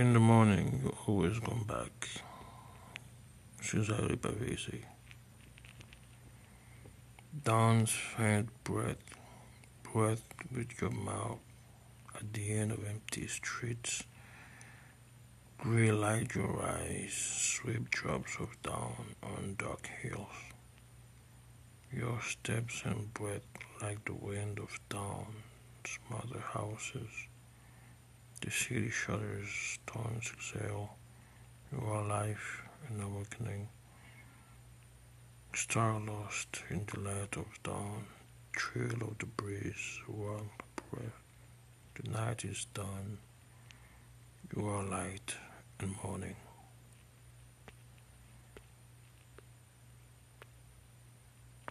In the morning, you always come back. She's Cesare Pavese. Dawn's faint breath, breath with your mouth at the end of empty streets. Grey light your eyes, sweep drops of dawn on dark hills. Your steps and breath like the wind of dawn, smother houses. The city shudders, storms exhale. You are life and awakening. Star lost in the light of dawn, trail of the breeze, warm breath. The night is done. You are light and morning.